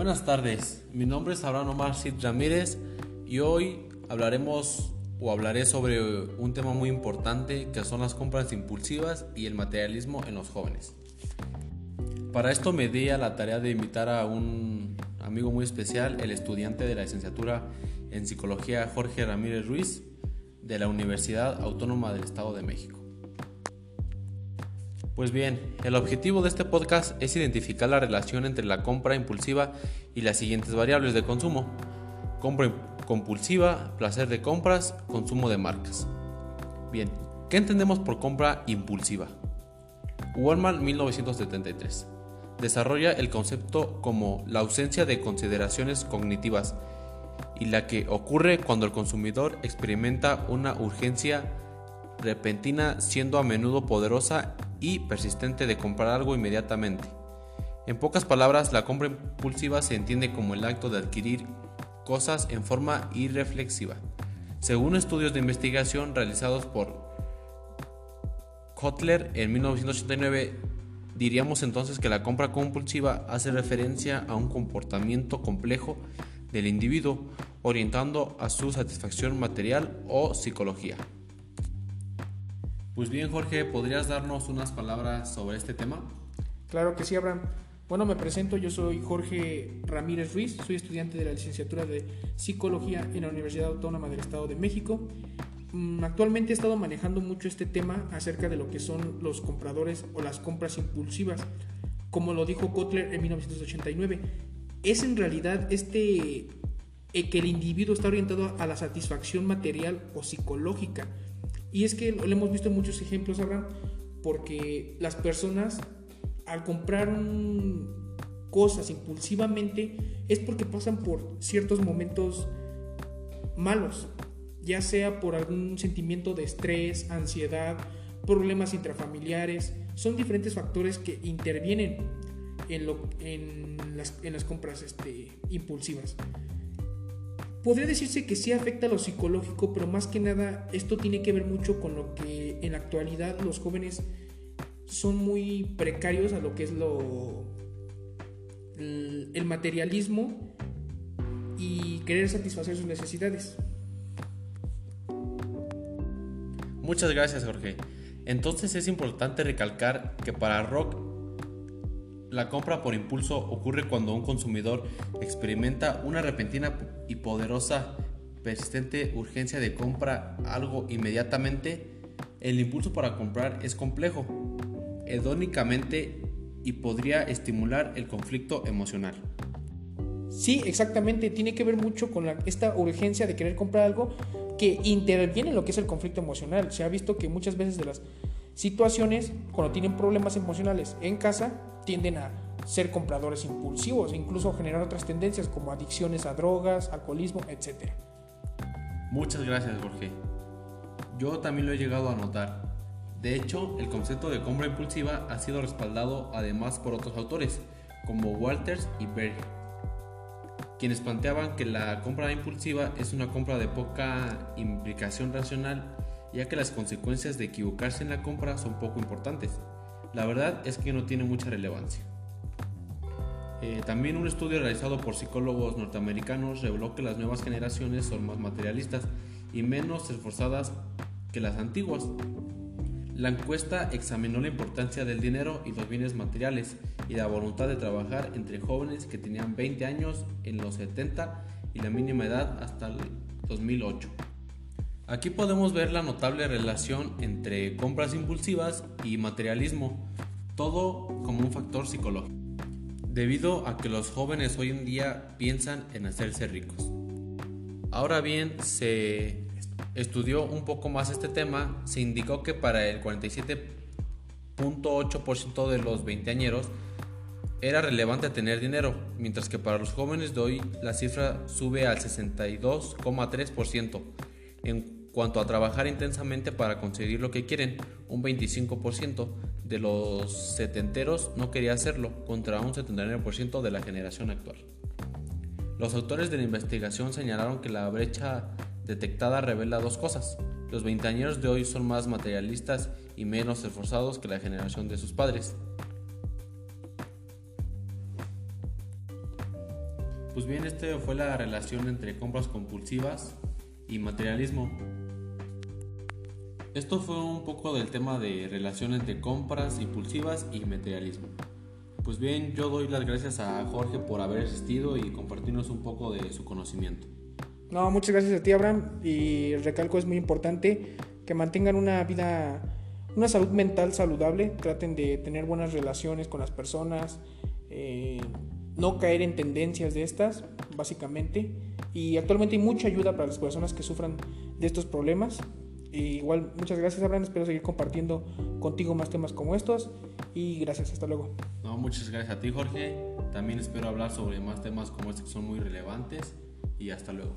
Buenas tardes, mi nombre es Abraham Omar Cid Ramírez y hoy hablaremos o hablaré sobre un tema muy importante que son las compras impulsivas y el materialismo en los jóvenes. Para esto me di a la tarea de invitar a un amigo muy especial, el estudiante de la licenciatura en psicología Jorge Ramírez Ruiz de la Universidad Autónoma del Estado de México. Pues bien, el objetivo de este podcast es identificar la relación entre la compra impulsiva y las siguientes variables de consumo. Compra compulsiva, placer de compras, consumo de marcas. Bien, ¿qué entendemos por compra impulsiva? Walmart 1973 desarrolla el concepto como la ausencia de consideraciones cognitivas y la que ocurre cuando el consumidor experimenta una urgencia repentina siendo a menudo poderosa y persistente de comprar algo inmediatamente. En pocas palabras, la compra impulsiva se entiende como el acto de adquirir cosas en forma irreflexiva. Según estudios de investigación realizados por Kotler en 1989, diríamos entonces que la compra compulsiva hace referencia a un comportamiento complejo del individuo orientando a su satisfacción material o psicología. Pues bien, Jorge, ¿podrías darnos unas palabras sobre este tema? Claro que sí, Abraham. Bueno, me presento, yo soy Jorge Ramírez Ruiz, soy estudiante de la licenciatura de Psicología en la Universidad Autónoma del Estado de México. Mm, actualmente he estado manejando mucho este tema acerca de lo que son los compradores o las compras impulsivas. Como lo dijo Kotler en 1989, es en realidad este eh, que el individuo está orientado a la satisfacción material o psicológica y es que lo hemos visto en muchos ejemplos, Abraham, porque las personas al comprar cosas impulsivamente es porque pasan por ciertos momentos malos, ya sea por algún sentimiento de estrés, ansiedad, problemas intrafamiliares, son diferentes factores que intervienen en, lo, en, las, en las, compras este, impulsivas. Podría decirse que sí afecta a lo psicológico, pero más que nada esto tiene que ver mucho con lo que en la actualidad los jóvenes son muy precarios a lo que es lo el materialismo y querer satisfacer sus necesidades. Muchas gracias, Jorge. Entonces es importante recalcar que para Rock la compra por impulso ocurre cuando un consumidor experimenta una repentina y poderosa, persistente urgencia de compra algo inmediatamente. El impulso para comprar es complejo, hedónicamente y podría estimular el conflicto emocional. Sí, exactamente, tiene que ver mucho con esta urgencia de querer comprar algo que interviene en lo que es el conflicto emocional. Se ha visto que muchas veces de las situaciones, cuando tienen problemas emocionales en casa, tienden a ser compradores impulsivos e incluso generar otras tendencias como adicciones a drogas, alcoholismo, etc. Muchas gracias Jorge. Yo también lo he llegado a notar. De hecho, el concepto de compra impulsiva ha sido respaldado además por otros autores, como Walters y Berg, quienes planteaban que la compra impulsiva es una compra de poca implicación racional, ya que las consecuencias de equivocarse en la compra son poco importantes. La verdad es que no tiene mucha relevancia. Eh, también un estudio realizado por psicólogos norteamericanos reveló que las nuevas generaciones son más materialistas y menos esforzadas que las antiguas. La encuesta examinó la importancia del dinero y los bienes materiales y la voluntad de trabajar entre jóvenes que tenían 20 años en los 70 y la mínima edad hasta el 2008. Aquí podemos ver la notable relación entre compras impulsivas y materialismo, todo como un factor psicológico, debido a que los jóvenes hoy en día piensan en hacerse ricos. Ahora bien, se estudió un poco más este tema, se indicó que para el 47.8% de los veinteañeros era relevante tener dinero, mientras que para los jóvenes de hoy la cifra sube al 62,3%. En cuanto a trabajar intensamente para conseguir lo que quieren, un 25% de los setenteros no quería hacerlo contra un 79% de la generación actual. Los autores de la investigación señalaron que la brecha detectada revela dos cosas. Los veinteañeros de hoy son más materialistas y menos esforzados que la generación de sus padres. Pues bien, este fue la relación entre compras compulsivas y materialismo. Esto fue un poco del tema de relación entre compras impulsivas y materialismo. Pues bien, yo doy las gracias a Jorge por haber asistido y compartirnos un poco de su conocimiento. No, muchas gracias a ti, Abraham. Y recalco, es muy importante que mantengan una vida, una salud mental saludable, traten de tener buenas relaciones con las personas, eh, no caer en tendencias de estas, básicamente. Y actualmente hay mucha ayuda para las personas que sufran de estos problemas. Igual, muchas gracias, Abraham. Espero seguir compartiendo contigo más temas como estos. Y gracias, hasta luego. No, muchas gracias a ti, Jorge. También espero hablar sobre más temas como estos que son muy relevantes. Y hasta luego.